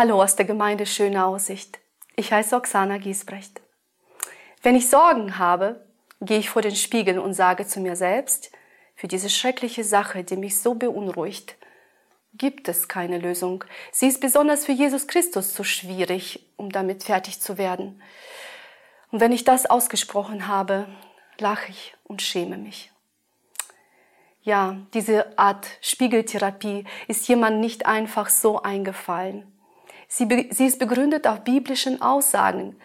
Hallo aus der Gemeinde Schöne Aussicht. Ich heiße Oksana Giesbrecht. Wenn ich Sorgen habe, gehe ich vor den Spiegel und sage zu mir selbst, für diese schreckliche Sache, die mich so beunruhigt, gibt es keine Lösung. Sie ist besonders für Jesus Christus zu schwierig, um damit fertig zu werden. Und wenn ich das ausgesprochen habe, lache ich und schäme mich. Ja, diese Art Spiegeltherapie ist jemand nicht einfach so eingefallen. Sie, sie ist begründet auf biblischen Aussagen,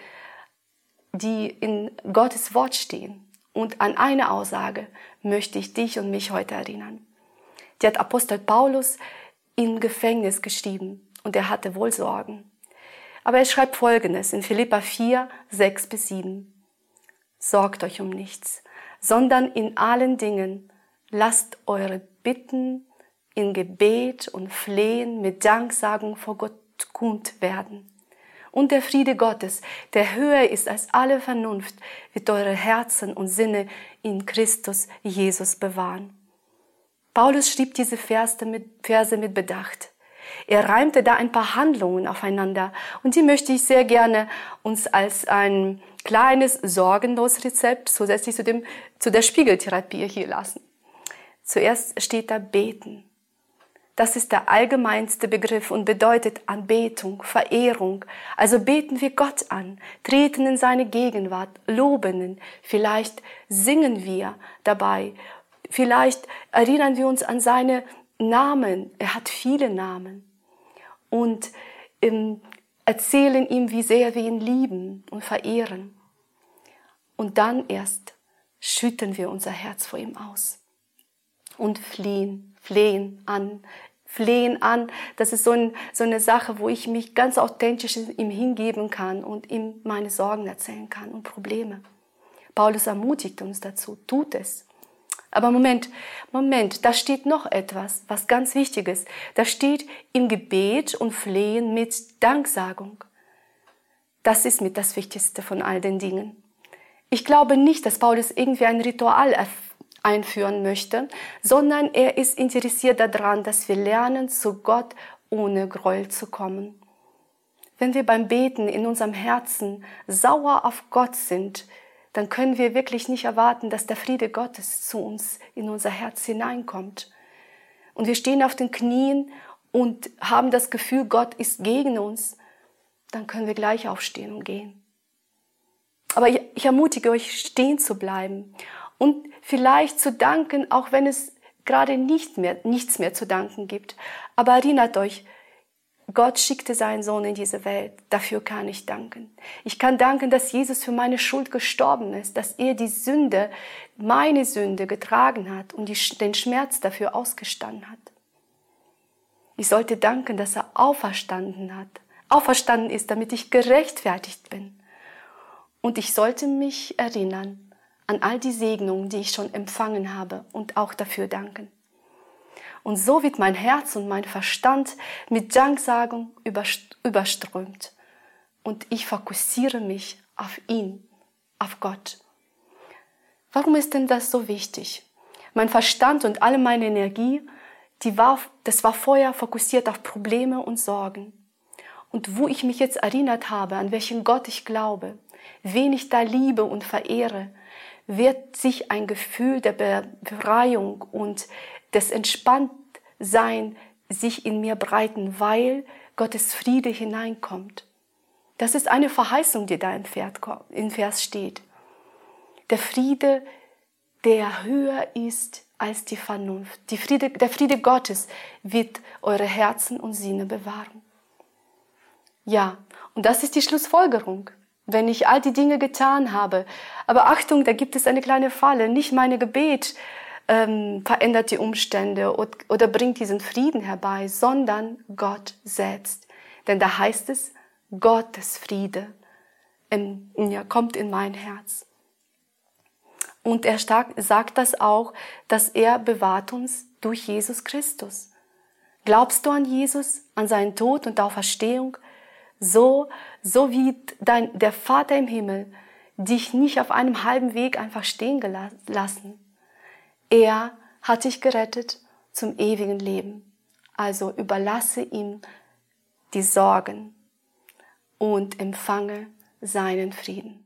die in Gottes Wort stehen. Und an eine Aussage möchte ich dich und mich heute erinnern. Die hat Apostel Paulus im Gefängnis geschrieben und er hatte wohl Sorgen. Aber er schreibt Folgendes in Philippa 4, 6 bis 7. Sorgt euch um nichts, sondern in allen Dingen lasst eure Bitten in Gebet und Flehen mit Danksagung vor Gott kund werden. Und der Friede Gottes, der höher ist als alle Vernunft, wird eure Herzen und Sinne in Christus Jesus bewahren. Paulus schrieb diese Verse mit, Verse mit Bedacht. Er reimte da ein paar Handlungen aufeinander und die möchte ich sehr gerne uns als ein kleines sorgenlos Rezept zusätzlich zu, dem, zu der Spiegeltherapie hier lassen. Zuerst steht da beten. Das ist der allgemeinste Begriff und bedeutet Anbetung, Verehrung. Also beten wir Gott an, treten in seine Gegenwart, loben ihn. Vielleicht singen wir dabei. Vielleicht erinnern wir uns an seine Namen. Er hat viele Namen. Und ähm, erzählen ihm, wie sehr wir ihn lieben und verehren. Und dann erst schütten wir unser Herz vor ihm aus und fliehen, flehen an, flehen an. Das ist so, ein, so eine Sache, wo ich mich ganz authentisch ihm hingeben kann und ihm meine Sorgen erzählen kann und Probleme. Paulus ermutigt uns dazu, tut es. Aber Moment, Moment, da steht noch etwas, was ganz wichtig ist. Da steht im Gebet und Flehen mit Danksagung. Das ist mit das Wichtigste von all den Dingen. Ich glaube nicht, dass Paulus irgendwie ein Ritual einführen möchte, sondern er ist interessiert daran, dass wir lernen, zu Gott ohne Groll zu kommen. Wenn wir beim Beten in unserem Herzen sauer auf Gott sind, dann können wir wirklich nicht erwarten, dass der Friede Gottes zu uns in unser Herz hineinkommt. Und wir stehen auf den Knien und haben das Gefühl, Gott ist gegen uns, dann können wir gleich aufstehen und gehen. Aber ich ermutige euch, stehen zu bleiben und vielleicht zu danken, auch wenn es gerade nicht mehr, nichts mehr zu danken gibt. Aber erinnert euch, Gott schickte seinen Sohn in diese Welt. Dafür kann ich danken. Ich kann danken, dass Jesus für meine Schuld gestorben ist, dass er die Sünde, meine Sünde getragen hat und die, den Schmerz dafür ausgestanden hat. Ich sollte danken, dass er auferstanden hat, auferstanden ist, damit ich gerechtfertigt bin. Und ich sollte mich erinnern, an all die Segnungen, die ich schon empfangen habe und auch dafür danken. Und so wird mein Herz und mein Verstand mit Danksagung überströmt. Und ich fokussiere mich auf ihn, auf Gott. Warum ist denn das so wichtig? Mein Verstand und alle meine Energie, die war, das war vorher fokussiert auf Probleme und Sorgen. Und wo ich mich jetzt erinnert habe, an welchen Gott ich glaube, wen ich da liebe und verehre, wird sich ein Gefühl der Befreiung und des Entspanntsein sich in mir breiten, weil Gottes Friede hineinkommt. Das ist eine Verheißung, die da im Vers steht. Der Friede, der höher ist als die Vernunft. Die Friede, der Friede Gottes wird eure Herzen und Sinne bewahren. Ja, und das ist die Schlussfolgerung wenn ich all die Dinge getan habe. Aber Achtung, da gibt es eine kleine Falle. Nicht meine Gebet ähm, verändert die Umstände oder, bringt diesen Frieden herbei, sondern Gott selbst. Denn da heißt es, Gottes Friede in, ja, kommt in mein Herz. Und er sagt das auch, dass er bewahrt uns durch Jesus Christus. Glaubst du an Jesus, an seinen Tod und Auferstehung? So, so wie dein, der Vater im Himmel dich nicht auf einem halben Weg einfach stehen gelassen. Er hat dich gerettet zum ewigen Leben. Also überlasse ihm die Sorgen und empfange seinen Frieden.